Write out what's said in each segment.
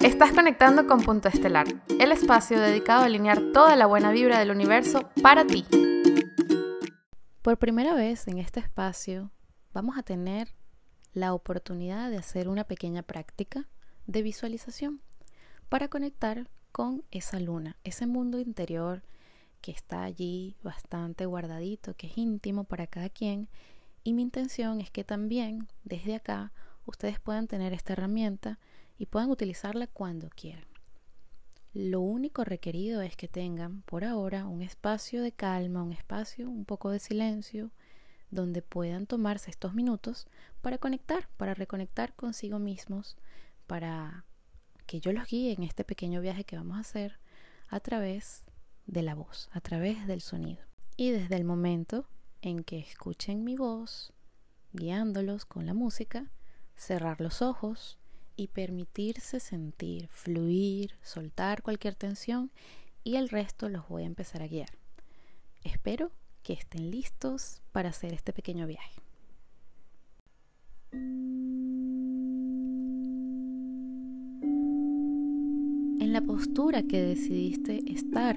Estás conectando con Punto Estelar, el espacio dedicado a alinear toda la buena vibra del universo para ti. Por primera vez en este espacio vamos a tener la oportunidad de hacer una pequeña práctica de visualización para conectar con esa luna, ese mundo interior que está allí bastante guardadito, que es íntimo para cada quien. Y mi intención es que también desde acá ustedes puedan tener esta herramienta y puedan utilizarla cuando quieran. Lo único requerido es que tengan por ahora un espacio de calma, un espacio, un poco de silencio, donde puedan tomarse estos minutos para conectar, para reconectar consigo mismos, para que yo los guíe en este pequeño viaje que vamos a hacer a través de la voz, a través del sonido. Y desde el momento en que escuchen mi voz, guiándolos con la música, cerrar los ojos y permitirse sentir, fluir, soltar cualquier tensión y el resto los voy a empezar a guiar. Espero que estén listos para hacer este pequeño viaje. En la postura que decidiste estar,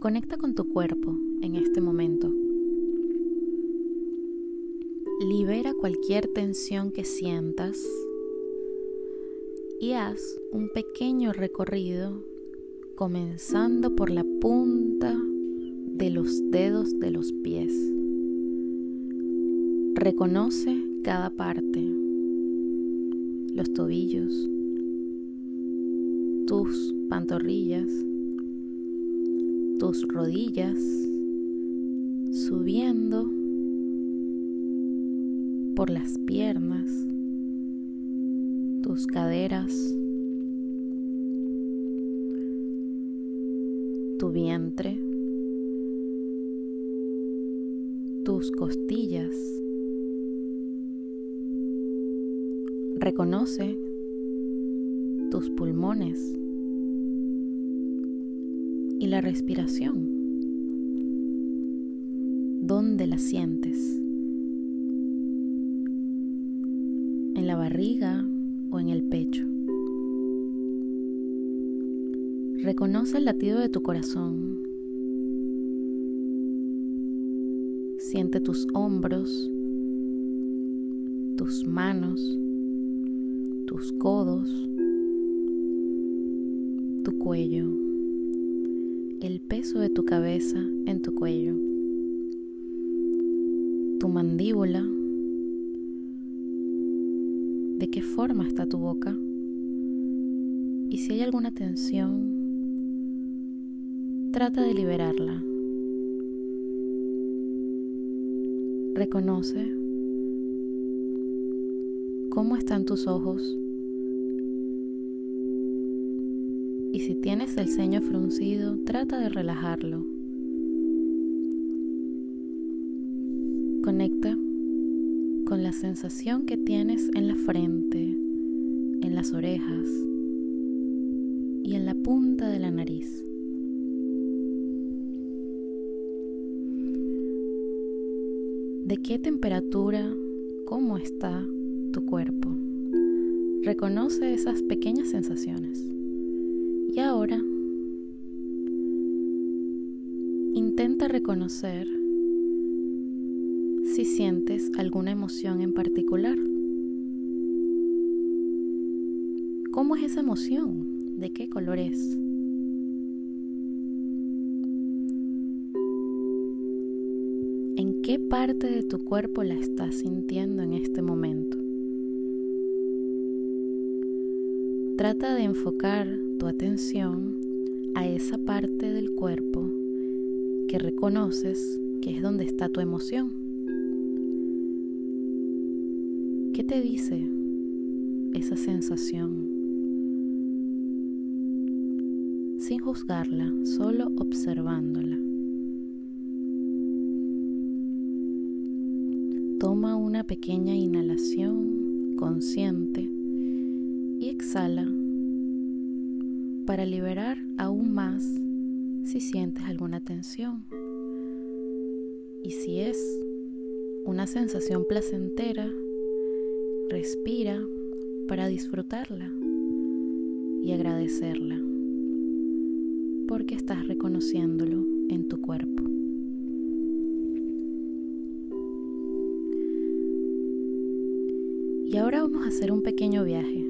conecta con tu cuerpo en este momento. Libera cualquier tensión que sientas y haz un pequeño recorrido comenzando por la punta de los dedos de los pies. Reconoce cada parte, los tobillos, tus pantorrillas, tus rodillas, subiendo por las piernas, tus caderas, tu vientre, tus costillas. Reconoce tus pulmones y la respiración. ¿Dónde la sientes? en la o en el pecho. Reconoce el latido de tu corazón. Siente tus hombros, tus manos, tus codos, tu cuello, el peso de tu cabeza en tu cuello, tu mandíbula de qué forma está tu boca y si hay alguna tensión, trata de liberarla. Reconoce cómo están tus ojos y si tienes el ceño fruncido, trata de relajarlo. La sensación que tienes en la frente, en las orejas y en la punta de la nariz. ¿De qué temperatura, cómo está tu cuerpo? Reconoce esas pequeñas sensaciones. Y ahora intenta reconocer si sientes alguna emoción en particular. ¿Cómo es esa emoción? ¿De qué color es? ¿En qué parte de tu cuerpo la estás sintiendo en este momento? Trata de enfocar tu atención a esa parte del cuerpo que reconoces que es donde está tu emoción. ¿Qué te dice esa sensación? Sin juzgarla, solo observándola. Toma una pequeña inhalación consciente y exhala para liberar aún más si sientes alguna tensión. Y si es una sensación placentera, Respira para disfrutarla. y agradecerla porque estás reconociéndolo en tu cuerpo. Y ahora vamos a hacer un pequeño viaje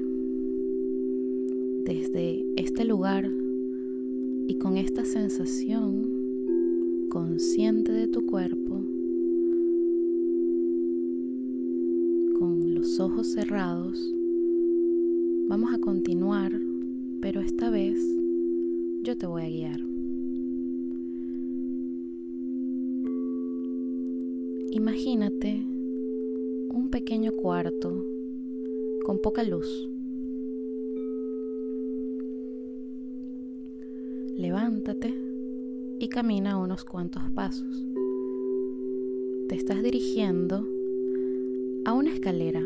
desde este lugar y con esta sensación consciente de tu cuerpo, con ojos cerrados, vamos a continuar, pero esta vez yo te voy a guiar. Imagínate un pequeño cuarto con poca luz. Levántate y camina unos cuantos pasos. Te estás dirigiendo a una escalera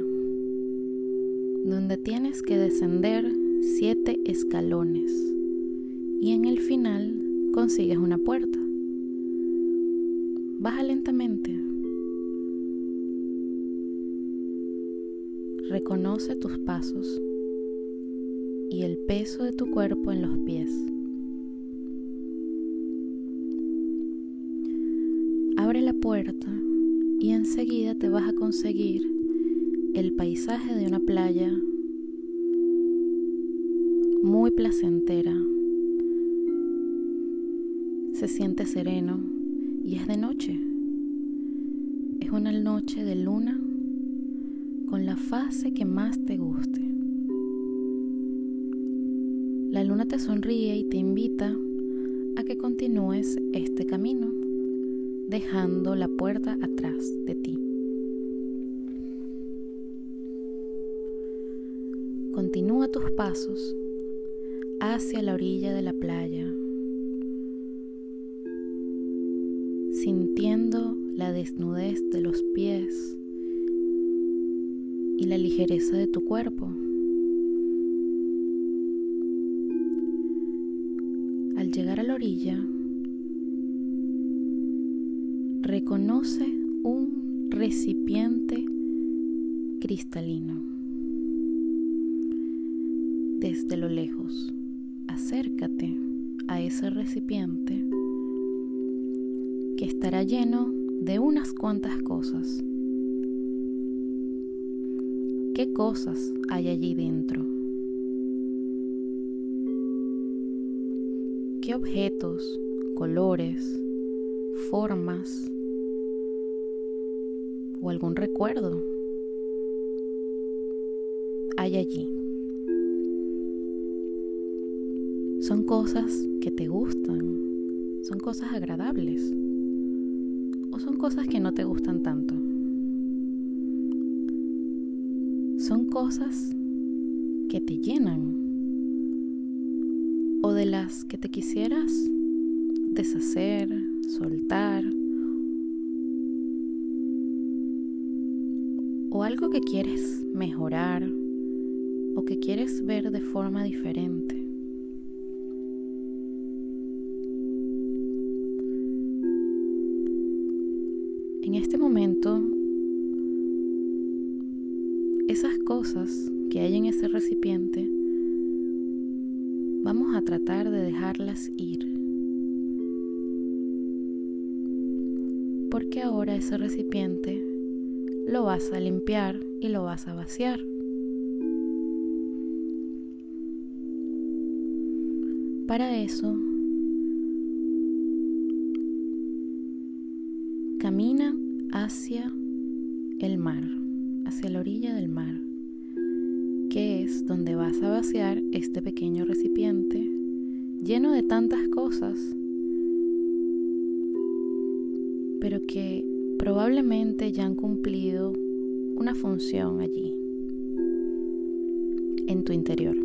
donde tienes que descender siete escalones y en el final consigues una puerta. Baja lentamente. Reconoce tus pasos y el peso de tu cuerpo en los pies. Abre la puerta y enseguida te vas a conseguir el paisaje de una playa muy placentera, se siente sereno y es de noche. Es una noche de luna con la fase que más te guste. La luna te sonríe y te invita a que continúes este camino, dejando la puerta atrás de ti. Continúa tus pasos hacia la orilla de la playa sintiendo la desnudez de los pies y la ligereza de tu cuerpo. Al llegar a la orilla, reconoce un recipiente cristalino. Desde lo lejos, acércate a ese recipiente que estará lleno de unas cuantas cosas. ¿Qué cosas hay allí dentro? ¿Qué objetos, colores, formas o algún recuerdo hay allí? Son cosas que te gustan, son cosas agradables. O son cosas que no te gustan tanto. Son cosas que te llenan. O de las que te quisieras deshacer, soltar. O algo que quieres mejorar. O que quieres ver de forma diferente. en este momento esas cosas que hay en ese recipiente vamos a tratar de dejarlas ir. Porque ahora ese recipiente lo vas a limpiar y lo vas a vaciar. Para eso Camina hacia el mar, hacia la orilla del mar, que es donde vas a vaciar este pequeño recipiente lleno de tantas cosas, pero que probablemente ya han cumplido una función allí, en tu interior.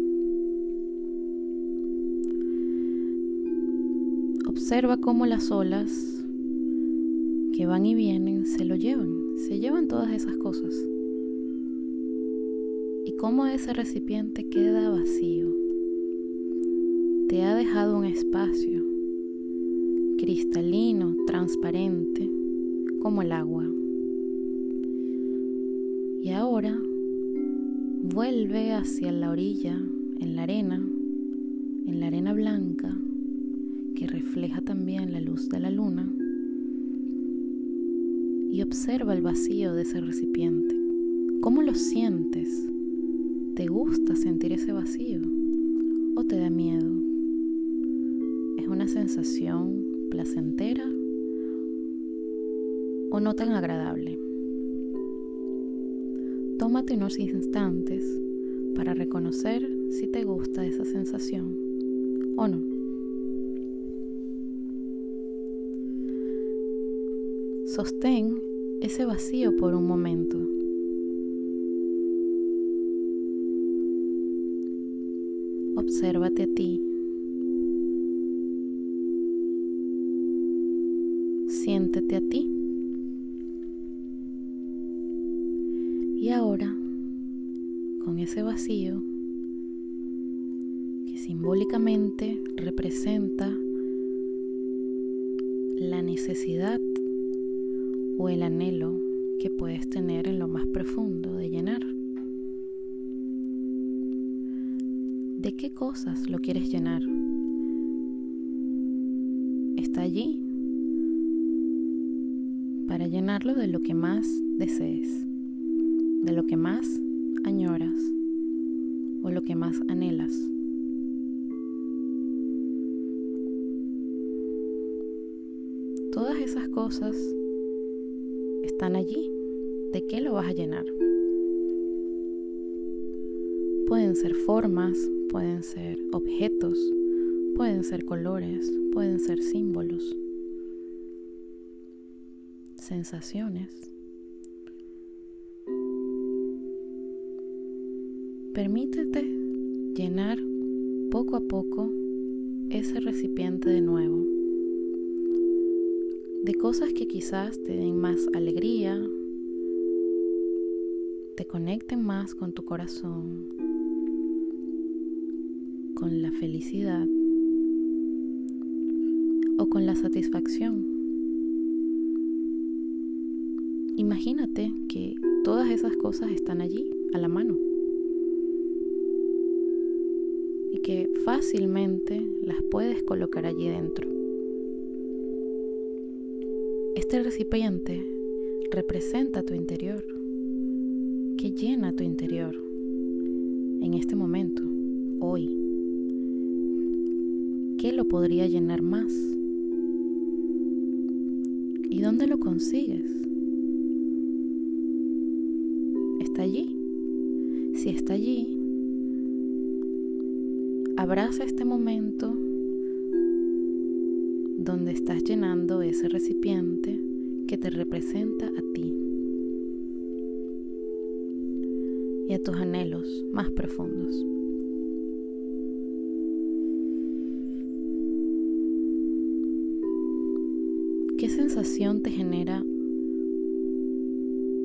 Observa cómo las olas que van y vienen se lo llevan, se llevan todas esas cosas. Cómo ese recipiente queda vacío, te ha dejado un espacio cristalino, transparente, como el agua. Y ahora vuelve hacia la orilla, en la arena, en la arena blanca que refleja también la luz de la luna y observa el vacío de ese recipiente. ¿Cómo lo sientes? ¿Te gusta sentir ese vacío o te da miedo? ¿Es una sensación placentera o no tan agradable? Tómate unos instantes para reconocer si te gusta esa sensación o no. Sostén ese vacío por un momento. Obsérvate a ti. Siéntete a ti. Y ahora, con ese vacío que simbólicamente representa la necesidad o el anhelo que puedes tener en lo más profundo de llenar. ¿De qué cosas lo quieres llenar? Está allí para llenarlo de lo que más desees, de lo que más añoras o lo que más anhelas. Todas esas cosas están allí. ¿De qué lo vas a llenar? Pueden ser formas, pueden ser objetos, pueden ser colores, pueden ser símbolos, sensaciones. Permítete llenar poco a poco ese recipiente de nuevo de cosas que quizás te den más alegría, te conecten más con tu corazón, con la felicidad o con la satisfacción. Imagínate que todas esas cosas están allí, a la mano. Y que fácilmente las puedes colocar allí dentro. Este recipiente representa tu interior, que llena tu interior en este momento, hoy. ¿Qué lo podría llenar más? ¿Y dónde lo consigues? ¿Está allí? Si está allí, abraza este momento donde estás llenando ese recipiente que te representa a ti y a tus anhelos más profundos. ¿Qué te genera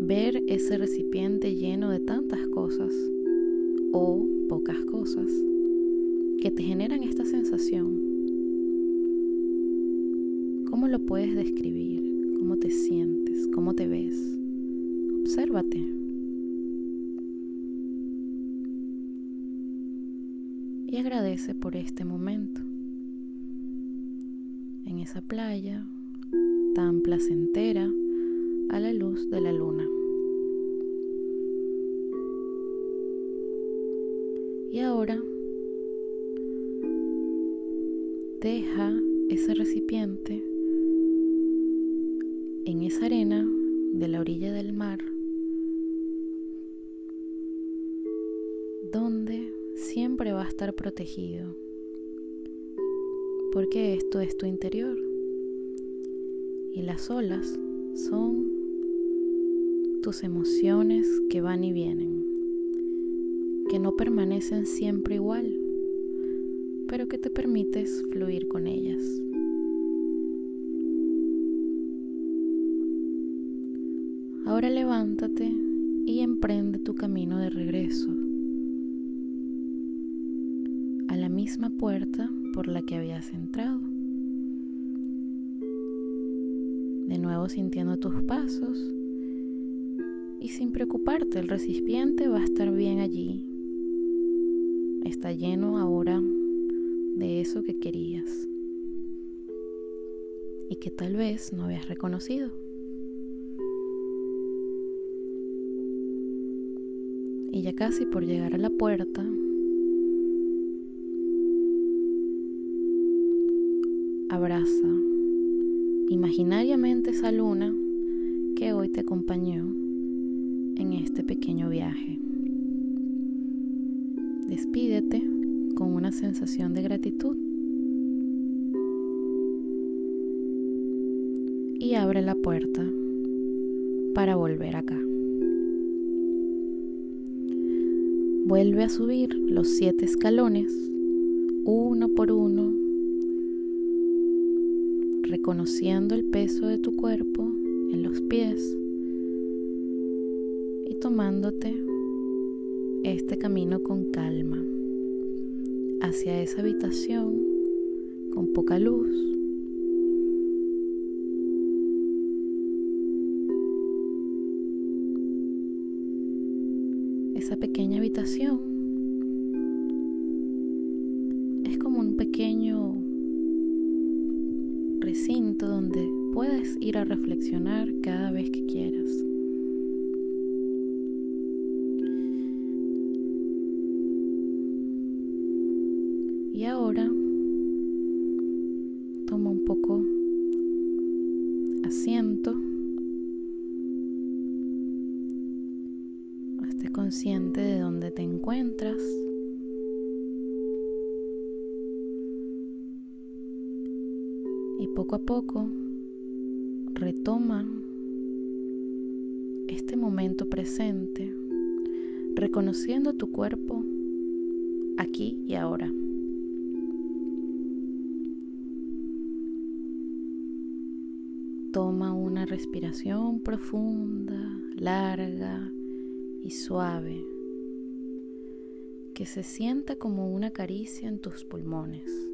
ver ese recipiente lleno de tantas cosas o pocas cosas que te generan esta sensación? ¿Cómo lo puedes describir? ¿Cómo te sientes? ¿Cómo te ves? Obsérvate. Y agradece por este momento en esa playa tan placentera a la luz de la luna. Y ahora deja ese recipiente en esa arena de la orilla del mar, donde siempre va a estar protegido, porque esto es tu interior y las olas son tus emociones que van y vienen, que no permanecen siempre igual, pero que te permites fluir con ellas. Ahora levántate y emprende tu camino de regreso a la misma puerta por la que habías entrado. De nuevo sintiendo tus pasos y sin preocuparte, el recipiente va a estar bien allí. Está lleno ahora de eso que querías y que tal vez no habías reconocido. Y ya casi por llegar a la puerta, abraza imaginariamente esa luna que hoy te acompañó en este pequeño viaje. Despídete con una sensación de gratitud y abre la puerta para volver acá. Vuelve a subir los siete escalones, uno por uno, reconociendo el peso de tu cuerpo en los pies y tomándote este camino con calma hacia esa habitación con poca luz. Esa pequeña habitación cada vez que quieras. Y ahora toma un poco asiento. Esté consciente de dónde te encuentras. Y poco a poco retoma este momento presente, reconociendo tu cuerpo aquí y ahora. Toma una respiración profunda, larga y suave que se sienta como una caricia en tus pulmones.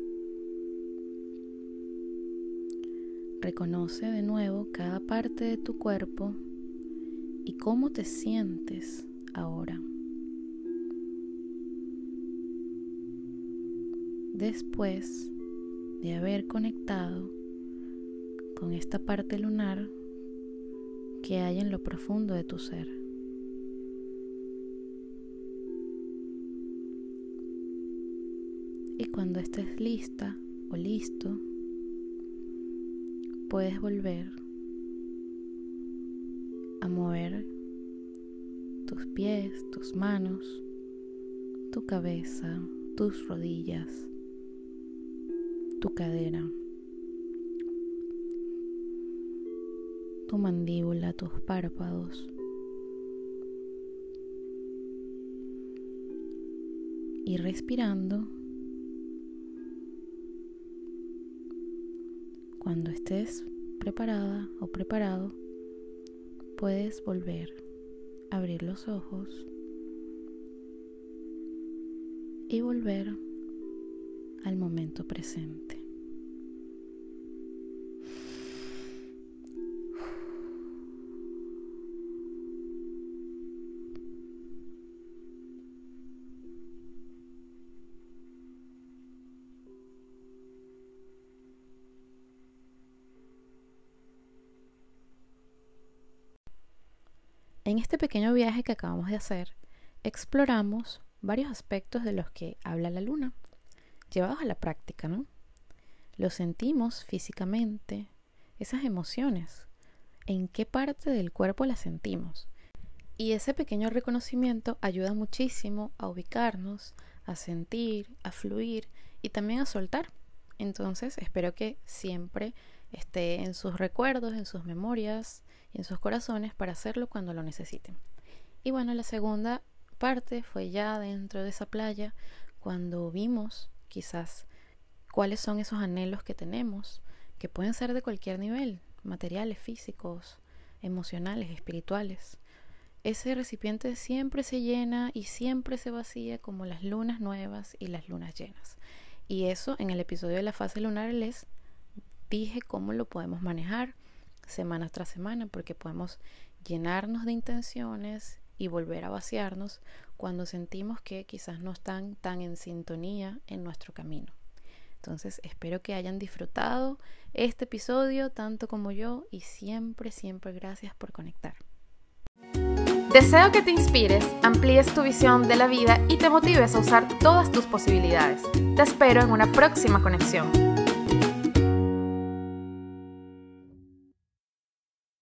Reconoce de nuevo cada parte de tu cuerpo y cómo te sientes ahora. Después de haber conectado con esta parte lunar que hay en lo profundo de tu ser. Y cuando estés lista o listo, puedes volver a mover tus pies, tus manos, tu cabeza, tus rodillas, tu cadera. tu mandíbula, tus párpados. Y respirando, cuando estés preparada o preparado, puedes volver a abrir los ojos y volver al momento presente. Este pequeño viaje que acabamos de hacer, exploramos varios aspectos de los que habla la luna, llevados a la práctica, ¿no? Lo sentimos físicamente, esas emociones, en qué parte del cuerpo las sentimos. Y ese pequeño reconocimiento ayuda muchísimo a ubicarnos, a sentir, a fluir y también a soltar. Entonces espero que siempre esté en sus recuerdos, en sus memorias, en sus corazones para hacerlo cuando lo necesiten. Y bueno, la segunda parte fue ya dentro de esa playa cuando vimos quizás cuáles son esos anhelos que tenemos, que pueden ser de cualquier nivel, materiales, físicos, emocionales, espirituales. Ese recipiente siempre se llena y siempre se vacía como las lunas nuevas y las lunas llenas. Y eso en el episodio de la fase lunar les dije cómo lo podemos manejar semana tras semana, porque podemos llenarnos de intenciones y volver a vaciarnos cuando sentimos que quizás no están tan en sintonía en nuestro camino. Entonces espero que hayan disfrutado este episodio tanto como yo y siempre, siempre gracias por conectar. Deseo que te inspires, amplíes tu visión de la vida y te motives a usar todas tus posibilidades. Te espero en una próxima conexión.